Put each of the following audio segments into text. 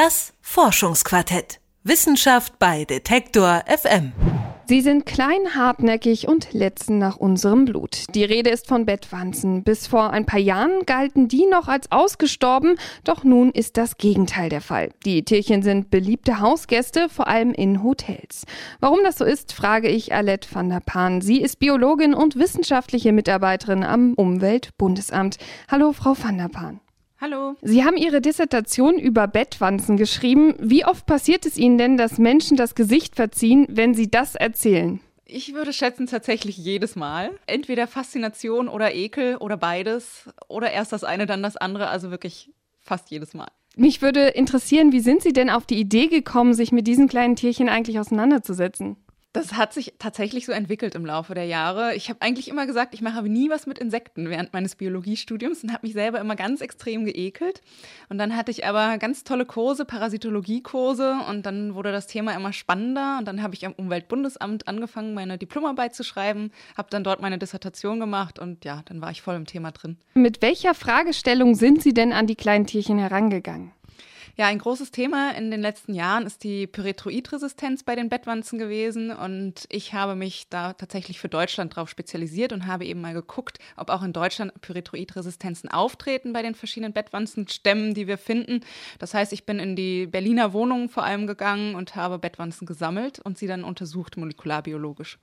Das Forschungsquartett. Wissenschaft bei Detektor FM. Sie sind klein, hartnäckig und letzen nach unserem Blut. Die Rede ist von Bettwanzen. Bis vor ein paar Jahren galten die noch als ausgestorben, doch nun ist das Gegenteil der Fall. Die Tierchen sind beliebte Hausgäste, vor allem in Hotels. Warum das so ist, frage ich Alette van der Paan. Sie ist Biologin und wissenschaftliche Mitarbeiterin am Umweltbundesamt. Hallo, Frau van der Paan. Hallo. Sie haben Ihre Dissertation über Bettwanzen geschrieben. Wie oft passiert es Ihnen denn, dass Menschen das Gesicht verziehen, wenn Sie das erzählen? Ich würde schätzen tatsächlich jedes Mal. Entweder Faszination oder Ekel oder beides. Oder erst das eine, dann das andere. Also wirklich fast jedes Mal. Mich würde interessieren, wie sind Sie denn auf die Idee gekommen, sich mit diesen kleinen Tierchen eigentlich auseinanderzusetzen? Das hat sich tatsächlich so entwickelt im Laufe der Jahre. Ich habe eigentlich immer gesagt, ich mache nie was mit Insekten während meines Biologiestudiums und habe mich selber immer ganz extrem geekelt. Und dann hatte ich aber ganz tolle Kurse, Parasitologiekurse und dann wurde das Thema immer spannender und dann habe ich am Umweltbundesamt angefangen, meine Diplomarbeit zu schreiben, habe dann dort meine Dissertation gemacht und ja, dann war ich voll im Thema drin. Mit welcher Fragestellung sind Sie denn an die kleinen Tierchen herangegangen? Ja, ein großes Thema in den letzten Jahren ist die Pyrethroidresistenz bei den Bettwanzen gewesen und ich habe mich da tatsächlich für Deutschland drauf spezialisiert und habe eben mal geguckt, ob auch in Deutschland Pyrethroidresistenzen auftreten bei den verschiedenen Bettwanzenstämmen, die wir finden. Das heißt, ich bin in die Berliner Wohnungen vor allem gegangen und habe Bettwanzen gesammelt und sie dann untersucht molekularbiologisch.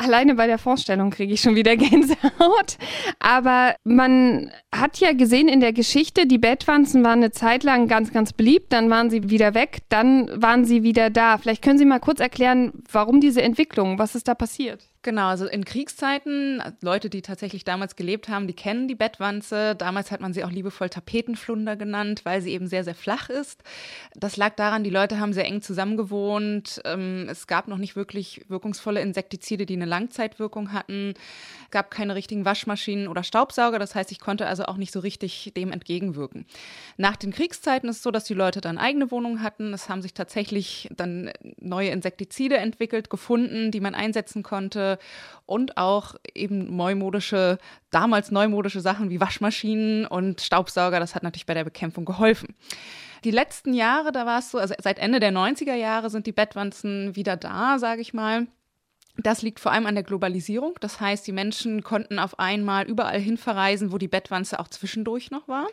Alleine bei der Vorstellung kriege ich schon wieder Gänsehaut. Aber man hat ja gesehen in der Geschichte, die Bettwanzen waren eine Zeit lang ganz, ganz beliebt, dann waren sie wieder weg, dann waren sie wieder da. Vielleicht können Sie mal kurz erklären, warum diese Entwicklung, was ist da passiert? Genau, also in Kriegszeiten, Leute, die tatsächlich damals gelebt haben, die kennen die Bettwanze. Damals hat man sie auch liebevoll Tapetenflunder genannt, weil sie eben sehr, sehr flach ist. Das lag daran, die Leute haben sehr eng zusammengewohnt. Ähm, es gab noch nicht wirklich wirkungsvolle Insektizide, die eine Langzeitwirkung hatten. Es gab keine richtigen Waschmaschinen oder Staubsauger. Das heißt, ich konnte also auch nicht so richtig dem entgegenwirken. Nach den Kriegszeiten ist es so, dass die Leute dann eigene Wohnungen hatten. Es haben sich tatsächlich dann neue Insektizide entwickelt, gefunden, die man einsetzen konnte und auch eben neumodische, damals neumodische Sachen wie Waschmaschinen und Staubsauger. Das hat natürlich bei der Bekämpfung geholfen. Die letzten Jahre, da war es so, also seit Ende der 90er Jahre sind die Bettwanzen wieder da, sage ich mal. Das liegt vor allem an der Globalisierung. Das heißt, die Menschen konnten auf einmal überall hin verreisen, wo die Bettwanze auch zwischendurch noch war.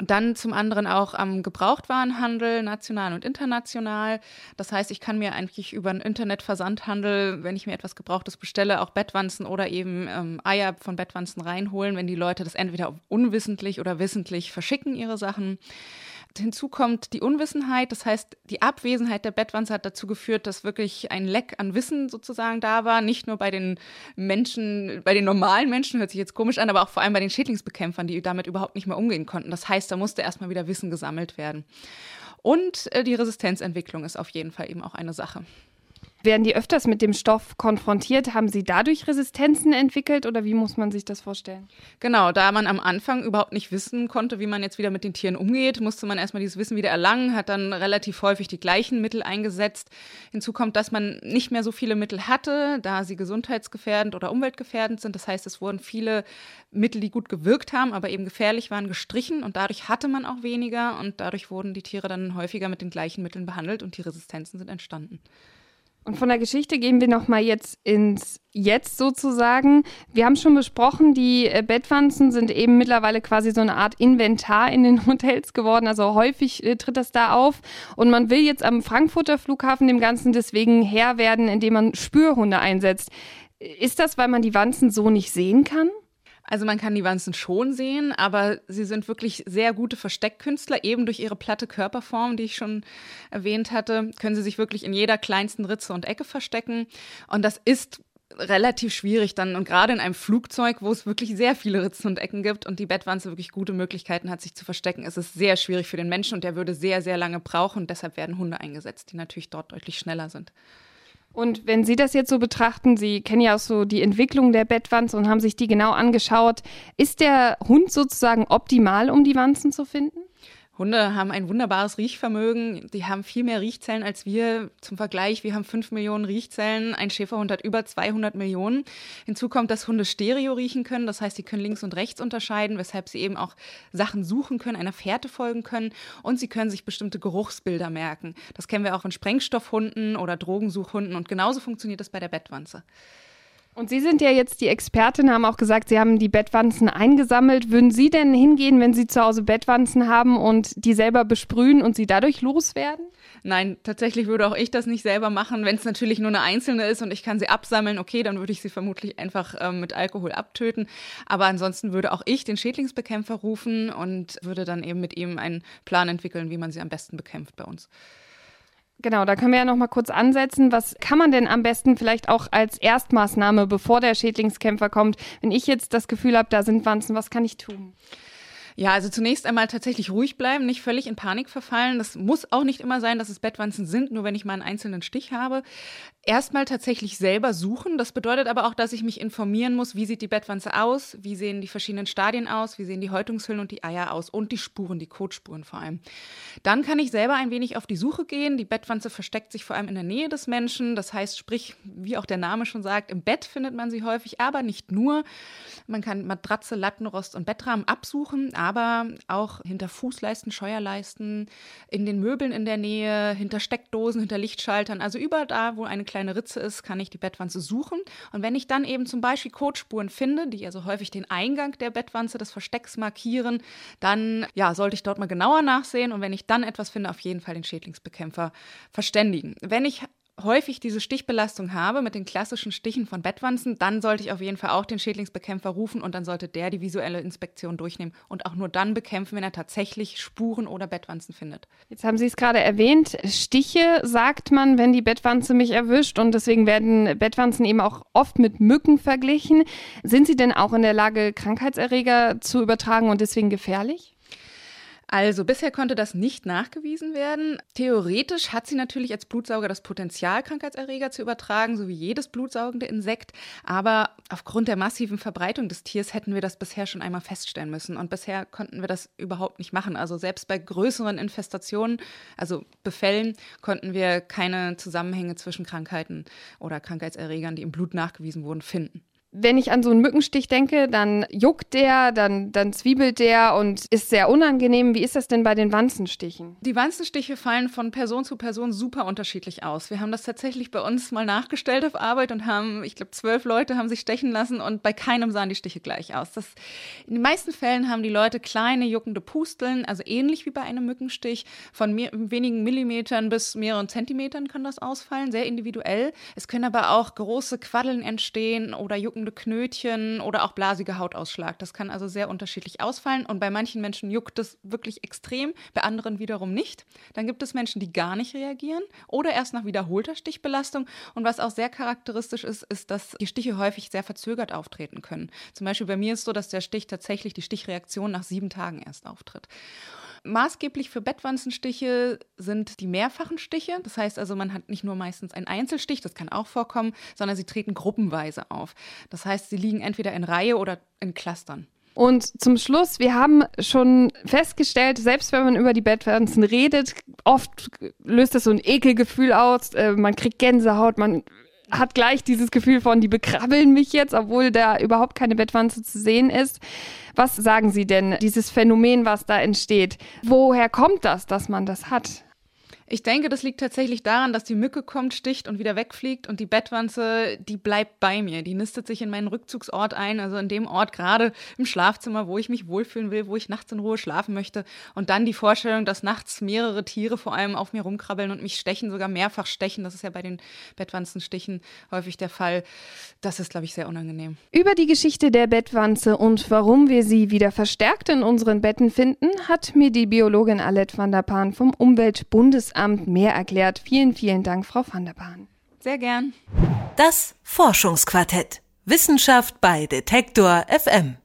Und dann zum anderen auch am Gebrauchtwarenhandel, national und international. Das heißt, ich kann mir eigentlich über einen Internetversandhandel, wenn ich mir etwas Gebrauchtes bestelle, auch Bettwanzen oder eben ähm, Eier von Bettwanzen reinholen, wenn die Leute das entweder unwissentlich oder wissentlich verschicken, ihre Sachen. Hinzu kommt die Unwissenheit, das heißt, die Abwesenheit der Bettwanze hat dazu geführt, dass wirklich ein Leck an Wissen sozusagen da war. Nicht nur bei den Menschen, bei den normalen Menschen, hört sich jetzt komisch an, aber auch vor allem bei den Schädlingsbekämpfern, die damit überhaupt nicht mehr umgehen konnten. Das heißt, da musste erstmal wieder Wissen gesammelt werden. Und äh, die Resistenzentwicklung ist auf jeden Fall eben auch eine Sache. Werden die öfters mit dem Stoff konfrontiert? Haben sie dadurch Resistenzen entwickelt oder wie muss man sich das vorstellen? Genau, da man am Anfang überhaupt nicht wissen konnte, wie man jetzt wieder mit den Tieren umgeht, musste man erstmal dieses Wissen wieder erlangen, hat dann relativ häufig die gleichen Mittel eingesetzt. Hinzu kommt, dass man nicht mehr so viele Mittel hatte, da sie gesundheitsgefährdend oder umweltgefährdend sind. Das heißt, es wurden viele Mittel, die gut gewirkt haben, aber eben gefährlich waren, gestrichen und dadurch hatte man auch weniger und dadurch wurden die Tiere dann häufiger mit den gleichen Mitteln behandelt und die Resistenzen sind entstanden. Und von der Geschichte gehen wir nochmal jetzt ins Jetzt sozusagen. Wir haben schon besprochen, die äh, Bettwanzen sind eben mittlerweile quasi so eine Art Inventar in den Hotels geworden. Also häufig äh, tritt das da auf. Und man will jetzt am Frankfurter Flughafen dem Ganzen deswegen Herr werden, indem man Spürhunde einsetzt. Ist das, weil man die Wanzen so nicht sehen kann? Also man kann die Wanzen schon sehen, aber sie sind wirklich sehr gute Versteckkünstler. Eben durch ihre platte Körperform, die ich schon erwähnt hatte, können sie sich wirklich in jeder kleinsten Ritze und Ecke verstecken. Und das ist relativ schwierig dann und gerade in einem Flugzeug, wo es wirklich sehr viele Ritzen und Ecken gibt und die Bettwanze wirklich gute Möglichkeiten hat, sich zu verstecken, ist es sehr schwierig für den Menschen und der würde sehr, sehr lange brauchen deshalb werden Hunde eingesetzt, die natürlich dort deutlich schneller sind. Und wenn Sie das jetzt so betrachten, Sie kennen ja auch so die Entwicklung der Bettwanze und haben sich die genau angeschaut, ist der Hund sozusagen optimal, um die Wanzen zu finden? Hunde haben ein wunderbares Riechvermögen. Die haben viel mehr Riechzellen als wir. Zum Vergleich, wir haben fünf Millionen Riechzellen. Ein Schäferhund hat über 200 Millionen. Hinzu kommt, dass Hunde Stereo riechen können. Das heißt, sie können links und rechts unterscheiden, weshalb sie eben auch Sachen suchen können, einer Fährte folgen können. Und sie können sich bestimmte Geruchsbilder merken. Das kennen wir auch von Sprengstoffhunden oder Drogensuchhunden. Und genauso funktioniert das bei der Bettwanze. Und Sie sind ja jetzt die Expertin, haben auch gesagt, Sie haben die Bettwanzen eingesammelt. Würden Sie denn hingehen, wenn Sie zu Hause Bettwanzen haben und die selber besprühen und sie dadurch loswerden? Nein, tatsächlich würde auch ich das nicht selber machen. Wenn es natürlich nur eine einzelne ist und ich kann sie absammeln, okay, dann würde ich sie vermutlich einfach ähm, mit Alkohol abtöten. Aber ansonsten würde auch ich den Schädlingsbekämpfer rufen und würde dann eben mit ihm einen Plan entwickeln, wie man sie am besten bekämpft bei uns. Genau, da können wir ja noch mal kurz ansetzen. Was kann man denn am besten vielleicht auch als Erstmaßnahme, bevor der Schädlingskämpfer kommt, wenn ich jetzt das Gefühl habe, da sind Wanzen, was kann ich tun? Ja, also zunächst einmal tatsächlich ruhig bleiben, nicht völlig in Panik verfallen. Das muss auch nicht immer sein, dass es Bettwanzen sind, nur wenn ich mal einen einzelnen Stich habe. Erstmal tatsächlich selber suchen. Das bedeutet aber auch, dass ich mich informieren muss, wie sieht die Bettwanze aus, wie sehen die verschiedenen Stadien aus, wie sehen die Häutungshüllen und die Eier aus und die Spuren, die Kotspuren vor allem. Dann kann ich selber ein wenig auf die Suche gehen. Die Bettwanze versteckt sich vor allem in der Nähe des Menschen. Das heißt, sprich, wie auch der Name schon sagt, im Bett findet man sie häufig, aber nicht nur. Man kann Matratze, Lattenrost und Bettrahmen absuchen, aber auch hinter Fußleisten, Scheuerleisten, in den Möbeln in der Nähe, hinter Steckdosen, hinter Lichtschaltern. Also überall da, wo eine kleine Ritze ist, kann ich die Bettwanze suchen. Und wenn ich dann eben zum Beispiel Kotspuren finde, die also häufig den Eingang der Bettwanze des Verstecks markieren, dann ja, sollte ich dort mal genauer nachsehen. Und wenn ich dann etwas finde, auf jeden Fall den Schädlingsbekämpfer verständigen. Wenn ich häufig diese Stichbelastung habe mit den klassischen Stichen von Bettwanzen, dann sollte ich auf jeden Fall auch den Schädlingsbekämpfer rufen und dann sollte der die visuelle Inspektion durchnehmen und auch nur dann bekämpfen, wenn er tatsächlich Spuren oder Bettwanzen findet. Jetzt haben Sie es gerade erwähnt, Stiche sagt man, wenn die Bettwanze mich erwischt und deswegen werden Bettwanzen eben auch oft mit Mücken verglichen. Sind sie denn auch in der Lage, Krankheitserreger zu übertragen und deswegen gefährlich? Also bisher konnte das nicht nachgewiesen werden. Theoretisch hat sie natürlich als Blutsauger das Potenzial, Krankheitserreger zu übertragen, so wie jedes blutsaugende Insekt. Aber aufgrund der massiven Verbreitung des Tiers hätten wir das bisher schon einmal feststellen müssen. Und bisher konnten wir das überhaupt nicht machen. Also selbst bei größeren Infestationen, also Befällen, konnten wir keine Zusammenhänge zwischen Krankheiten oder Krankheitserregern, die im Blut nachgewiesen wurden, finden wenn ich an so einen Mückenstich denke, dann juckt der, dann, dann zwiebelt der und ist sehr unangenehm. Wie ist das denn bei den Wanzenstichen? Die Wanzenstiche fallen von Person zu Person super unterschiedlich aus. Wir haben das tatsächlich bei uns mal nachgestellt auf Arbeit und haben, ich glaube, zwölf Leute haben sich stechen lassen und bei keinem sahen die Stiche gleich aus. Das, in den meisten Fällen haben die Leute kleine juckende Pusteln, also ähnlich wie bei einem Mückenstich. Von mehr, wenigen Millimetern bis mehreren Zentimetern kann das ausfallen, sehr individuell. Es können aber auch große Quaddeln entstehen oder jucken juckende Knötchen oder auch blasiger Hautausschlag. Das kann also sehr unterschiedlich ausfallen und bei manchen Menschen juckt es wirklich extrem, bei anderen wiederum nicht. Dann gibt es Menschen, die gar nicht reagieren oder erst nach wiederholter Stichbelastung. Und was auch sehr charakteristisch ist, ist, dass die Stiche häufig sehr verzögert auftreten können. Zum Beispiel bei mir ist es so, dass der Stich tatsächlich die Stichreaktion nach sieben Tagen erst auftritt. Maßgeblich für Bettwanzenstiche sind die mehrfachen Stiche. Das heißt also, man hat nicht nur meistens einen Einzelstich, das kann auch vorkommen, sondern sie treten gruppenweise auf. Das heißt, sie liegen entweder in Reihe oder in Clustern. Und zum Schluss, wir haben schon festgestellt, selbst wenn man über die Bettwanzen redet, oft löst das so ein Ekelgefühl aus. Äh, man kriegt Gänsehaut, man hat gleich dieses Gefühl von, die bekrabbeln mich jetzt, obwohl da überhaupt keine Bettwanze zu sehen ist. Was sagen Sie denn, dieses Phänomen, was da entsteht? Woher kommt das, dass man das hat? Ich denke, das liegt tatsächlich daran, dass die Mücke kommt, sticht und wieder wegfliegt und die Bettwanze, die bleibt bei mir. Die nistet sich in meinen Rückzugsort ein, also in dem Ort gerade im Schlafzimmer, wo ich mich wohlfühlen will, wo ich nachts in Ruhe schlafen möchte. Und dann die Vorstellung, dass nachts mehrere Tiere vor allem auf mir rumkrabbeln und mich stechen, sogar mehrfach stechen. Das ist ja bei den Bettwanzenstichen häufig der Fall. Das ist, glaube ich, sehr unangenehm. Über die Geschichte der Bettwanze und warum wir sie wieder verstärkt in unseren Betten finden, hat mir die Biologin Alette van der Paan vom Umweltbundesamt Amt mehr erklärt. Vielen, vielen Dank, Frau van der Bahn. Sehr gern. Das Forschungsquartett. Wissenschaft bei Detektor FM.